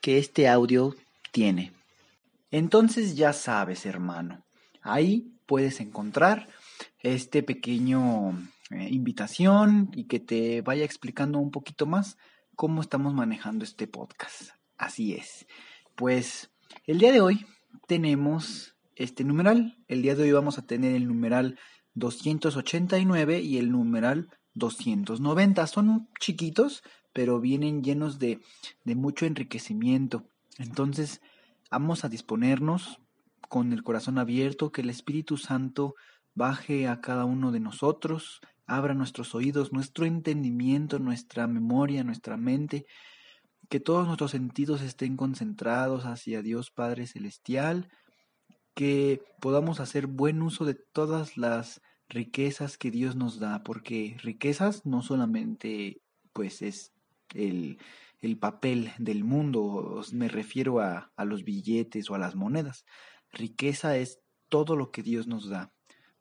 que este audio tiene. Entonces ya sabes, hermano, ahí puedes encontrar este pequeño eh, invitación y que te vaya explicando un poquito más cómo estamos manejando este podcast. Así es. Pues el día de hoy tenemos este numeral. El día de hoy vamos a tener el numeral 289 y el numeral 290. Son chiquitos, pero vienen llenos de, de mucho enriquecimiento. Entonces, vamos a disponernos con el corazón abierto, que el Espíritu Santo baje a cada uno de nosotros, abra nuestros oídos, nuestro entendimiento, nuestra memoria, nuestra mente, que todos nuestros sentidos estén concentrados hacia Dios Padre Celestial, que podamos hacer buen uso de todas las riquezas que Dios nos da, porque riquezas no solamente pues es el, el papel del mundo, me refiero a, a los billetes o a las monedas. Riqueza es todo lo que Dios nos da.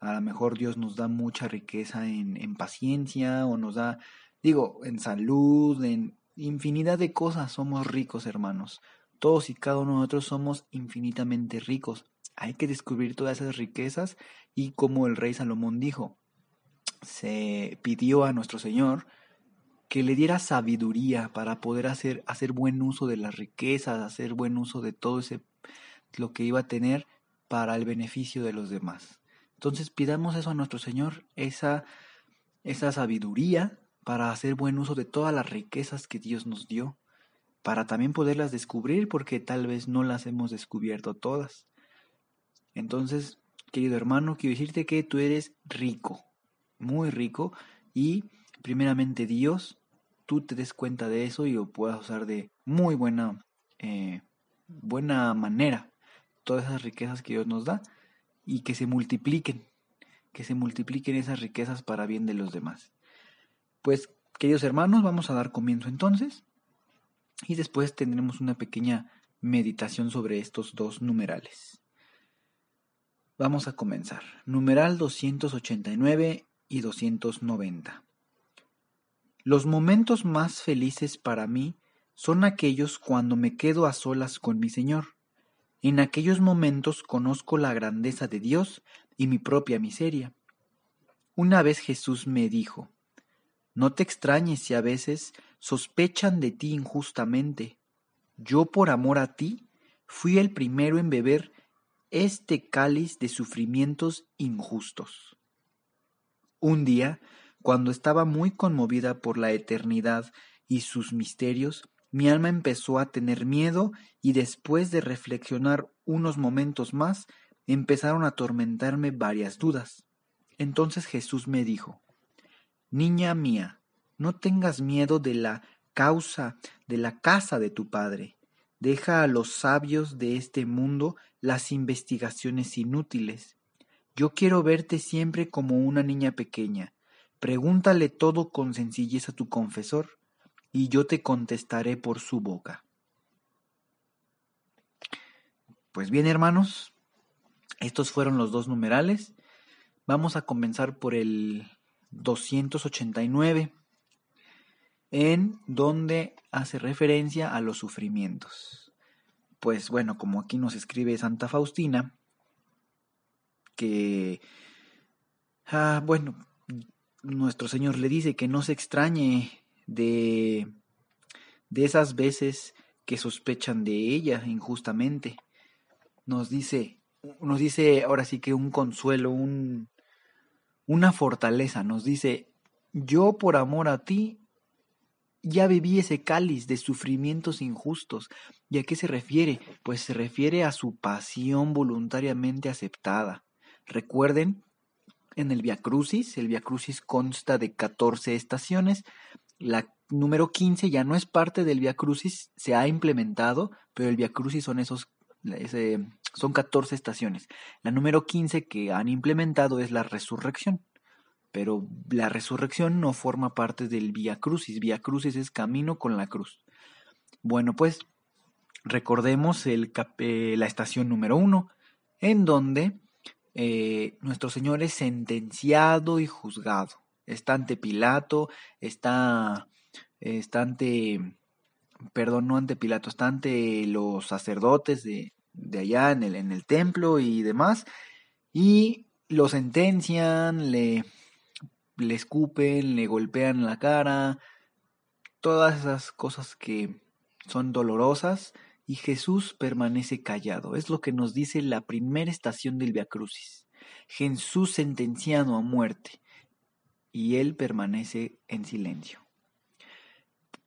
A lo mejor Dios nos da mucha riqueza en, en paciencia o nos da, digo, en salud, en infinidad de cosas. Somos ricos, hermanos. Todos y cada uno de nosotros somos infinitamente ricos. Hay que descubrir todas esas riquezas y como el rey Salomón dijo, se pidió a nuestro Señor que le diera sabiduría para poder hacer, hacer buen uso de las riquezas, hacer buen uso de todo ese lo que iba a tener para el beneficio de los demás. Entonces pidamos eso a nuestro Señor, esa, esa sabiduría para hacer buen uso de todas las riquezas que Dios nos dio, para también poderlas descubrir porque tal vez no las hemos descubierto todas. Entonces, querido hermano, quiero decirte que tú eres rico, muy rico, y primeramente Dios tú te des cuenta de eso y lo puedas usar de muy buena, eh, buena manera. Todas esas riquezas que Dios nos da y que se multipliquen, que se multipliquen esas riquezas para bien de los demás. Pues, queridos hermanos, vamos a dar comienzo entonces y después tendremos una pequeña meditación sobre estos dos numerales. Vamos a comenzar. Numeral 289 y 290. Los momentos más felices para mí son aquellos cuando me quedo a solas con mi Señor. En aquellos momentos conozco la grandeza de Dios y mi propia miseria. Una vez Jesús me dijo, No te extrañes si a veces sospechan de ti injustamente. Yo por amor a ti fui el primero en beber este cáliz de sufrimientos injustos. Un día cuando estaba muy conmovida por la eternidad y sus misterios, mi alma empezó a tener miedo y después de reflexionar unos momentos más, empezaron a atormentarme varias dudas. Entonces Jesús me dijo, Niña mía, no tengas miedo de la causa de la casa de tu Padre. Deja a los sabios de este mundo las investigaciones inútiles. Yo quiero verte siempre como una niña pequeña, Pregúntale todo con sencillez a tu confesor, y yo te contestaré por su boca. Pues bien, hermanos, estos fueron los dos numerales. Vamos a comenzar por el 289, en donde hace referencia a los sufrimientos. Pues bueno, como aquí nos escribe Santa Faustina, que, ah, bueno, nuestro Señor le dice que no se extrañe de, de esas veces que sospechan de ella injustamente. Nos dice, nos dice ahora sí que un consuelo, un, una fortaleza, nos dice, yo por amor a ti ya viví ese cáliz de sufrimientos injustos. ¿Y a qué se refiere? Pues se refiere a su pasión voluntariamente aceptada. Recuerden, en el Via Crucis, el Via Crucis consta de 14 estaciones. La número 15 ya no es parte del Via Crucis, se ha implementado, pero el Via Crucis son esos son 14 estaciones. La número 15 que han implementado es la resurrección pero la resurrección no forma parte del Vía Crucis. Vía Crucis es camino con la cruz. Bueno, pues recordemos el, eh, la estación número uno, en donde eh, nuestro Señor es sentenciado y juzgado. Está ante Pilato, está, está ante, perdón, no ante Pilato, está ante los sacerdotes de, de allá en el, en el templo y demás, y lo sentencian, le, le escupen, le golpean la cara, todas esas cosas que son dolorosas y Jesús permanece callado. Es lo que nos dice la primera estación del Via Crucis. Jesús sentenciado a muerte y él permanece en silencio.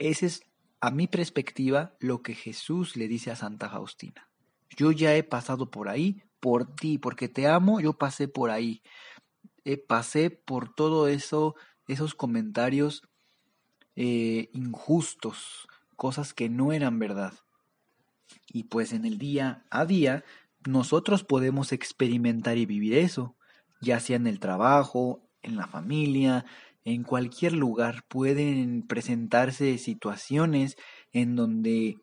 Ese es, a mi perspectiva, lo que Jesús le dice a Santa Faustina. Yo ya he pasado por ahí, por ti, porque te amo, yo pasé por ahí. Eh, pasé por todo eso, esos comentarios eh, injustos, cosas que no eran verdad. Y pues en el día a día nosotros podemos experimentar y vivir eso, ya sea en el trabajo, en la familia, en cualquier lugar pueden presentarse situaciones en donde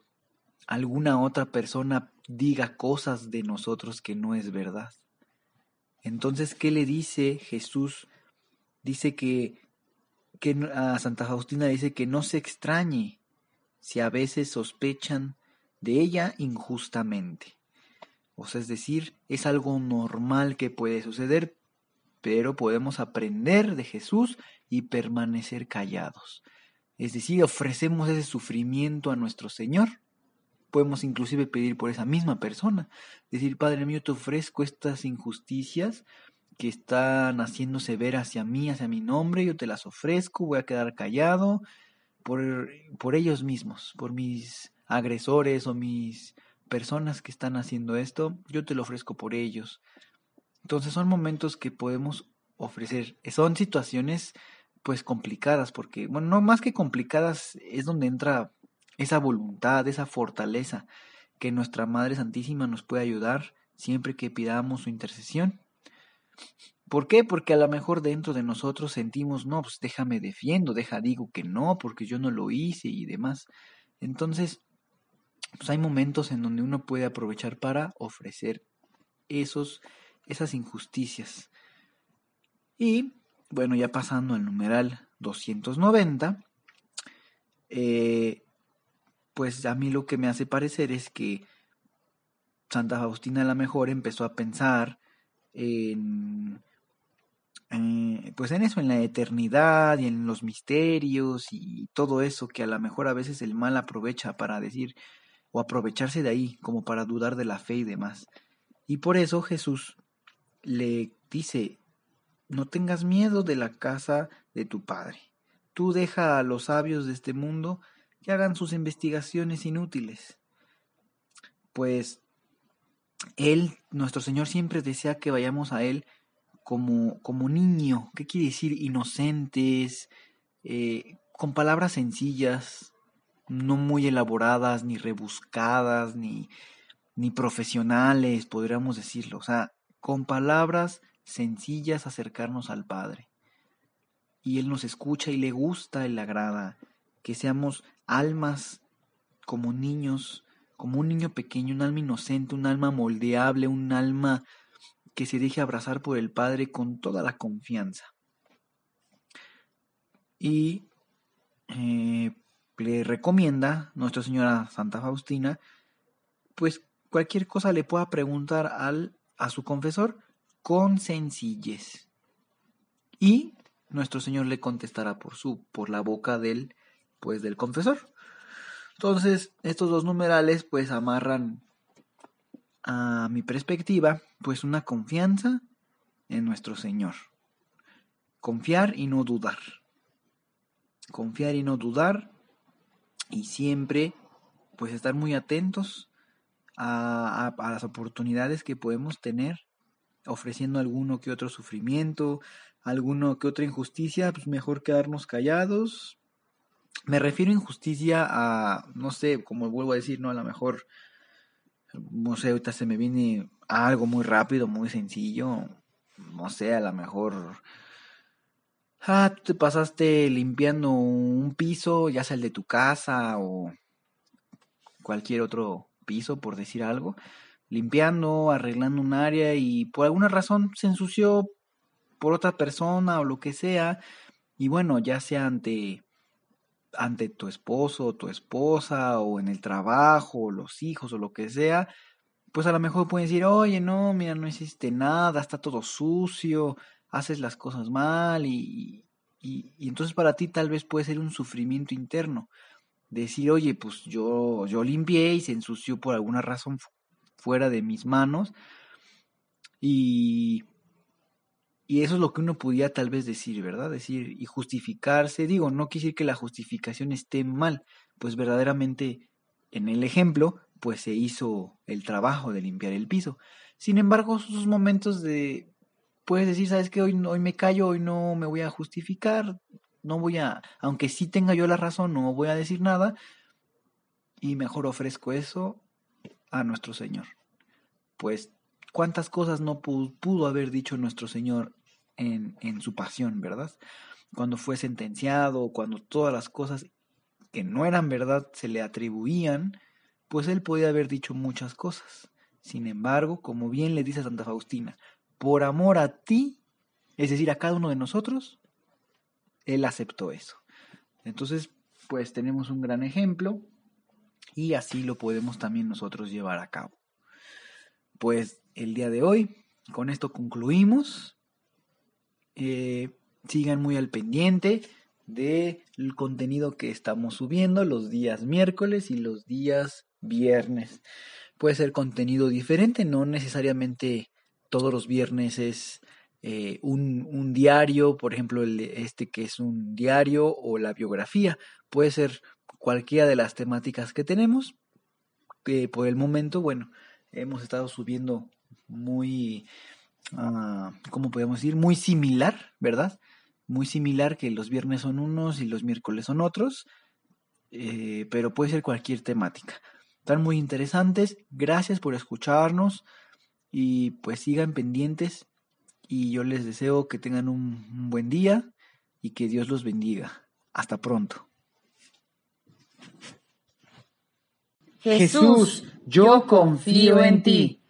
alguna otra persona diga cosas de nosotros que no es verdad. Entonces, ¿qué le dice Jesús? Dice que, que a Santa Faustina dice que no se extrañe si a veces sospechan de ella injustamente. O sea, es decir, es algo normal que puede suceder, pero podemos aprender de Jesús y permanecer callados. Es decir, ofrecemos ese sufrimiento a nuestro Señor podemos inclusive pedir por esa misma persona. Decir, Padre mío, te ofrezco estas injusticias que están haciéndose ver hacia mí, hacia mi nombre, yo te las ofrezco, voy a quedar callado por, por ellos mismos, por mis agresores o mis personas que están haciendo esto, yo te lo ofrezco por ellos. Entonces son momentos que podemos ofrecer, son situaciones pues complicadas, porque, bueno, no más que complicadas, es donde entra esa voluntad, esa fortaleza que nuestra Madre Santísima nos puede ayudar siempre que pidamos su intercesión. ¿Por qué? Porque a lo mejor dentro de nosotros sentimos, no, pues déjame defiendo, deja digo que no, porque yo no lo hice y demás. Entonces, pues hay momentos en donde uno puede aprovechar para ofrecer esos, esas injusticias. Y, bueno, ya pasando al numeral 290, eh, pues a mí lo que me hace parecer es que Santa Faustina la mejor empezó a pensar en, pues en eso, en la eternidad y en los misterios y todo eso que a lo mejor a veces el mal aprovecha para decir o aprovecharse de ahí como para dudar de la fe y demás. Y por eso Jesús le dice, no tengas miedo de la casa de tu Padre. Tú deja a los sabios de este mundo que hagan sus investigaciones inútiles. Pues Él, nuestro Señor, siempre desea que vayamos a Él como, como niño. ¿Qué quiere decir? Inocentes, eh, con palabras sencillas, no muy elaboradas, ni rebuscadas, ni, ni profesionales, podríamos decirlo. O sea, con palabras sencillas acercarnos al Padre. Y Él nos escucha y le gusta y le agrada que seamos almas como niños, como un niño pequeño, un alma inocente, un alma moldeable, un alma que se deje abrazar por el Padre con toda la confianza. Y eh, le recomienda Nuestra Señora Santa Faustina, pues cualquier cosa le pueda preguntar al, a su confesor con sencillez. Y nuestro Señor le contestará por su, por la boca del pues del confesor. Entonces, estos dos numerales pues amarran a mi perspectiva pues una confianza en nuestro Señor. Confiar y no dudar. Confiar y no dudar y siempre pues estar muy atentos a, las oportunidades que podemos tener ofreciendo alguno que otro sufrimiento, alguno que otra injusticia, pues mejor quedarnos callados. Me refiero a injusticia a, no sé, como vuelvo a decir, no a lo mejor, no sé, ahorita se me viene algo muy rápido, muy sencillo, no sé, a lo mejor, ah, tú te pasaste limpiando un piso, ya sea el de tu casa o cualquier otro piso, por decir algo, limpiando, arreglando un área y por alguna razón se ensució por otra persona o lo que sea, y bueno, ya sea ante ante tu esposo tu esposa o en el trabajo o los hijos o lo que sea, pues a lo mejor pueden decir, oye, no, mira, no hiciste nada, está todo sucio, haces las cosas mal y, y, entonces para ti tal vez puede ser un sufrimiento interno decir, oye, pues yo, yo limpié y se ensució por alguna razón fuera de mis manos. Y, y eso es lo que uno podía tal vez decir, ¿verdad? Decir y justificarse. Digo, no quiere decir que la justificación esté mal, pues verdaderamente en el ejemplo, pues se hizo el trabajo de limpiar el piso. Sin embargo, esos momentos de, puedes decir, sabes que hoy, hoy me callo, hoy no me voy a justificar, no voy a, aunque sí tenga yo la razón, no voy a decir nada y mejor ofrezco eso a nuestro Señor. Pues, ¿cuántas cosas no pudo, haber dicho nuestro Señor en, en su pasión, verdad? Cuando fue sentenciado, cuando todas las cosas que no eran verdad se le atribuían, pues él podía haber dicho muchas cosas. Sin embargo, como bien le dice Santa Faustina, por amor a ti, es decir, a cada uno de nosotros, él aceptó eso. Entonces, pues tenemos un gran ejemplo y así lo podemos también nosotros llevar a cabo. Pues el día de hoy, con esto concluimos. Eh, sigan muy al pendiente del contenido que estamos subiendo los días miércoles y los días viernes. Puede ser contenido diferente, no necesariamente todos los viernes es eh, un, diario, por ejemplo, este que es un diario o la biografía. Puede ser cualquiera de las temáticas que tenemos. por el momento, bueno, hemos estado subiendo muy, uh, ¿cómo podemos decir? Muy similar, ¿verdad? Muy similar que los viernes son unos y los miércoles son otros, eh, pero puede ser cualquier temática. Están muy interesantes. Gracias por escucharnos y pues sigan pendientes y yo les deseo que tengan un, buen día y que Dios los bendiga. Hasta pronto. Jesús, yo confío en ti.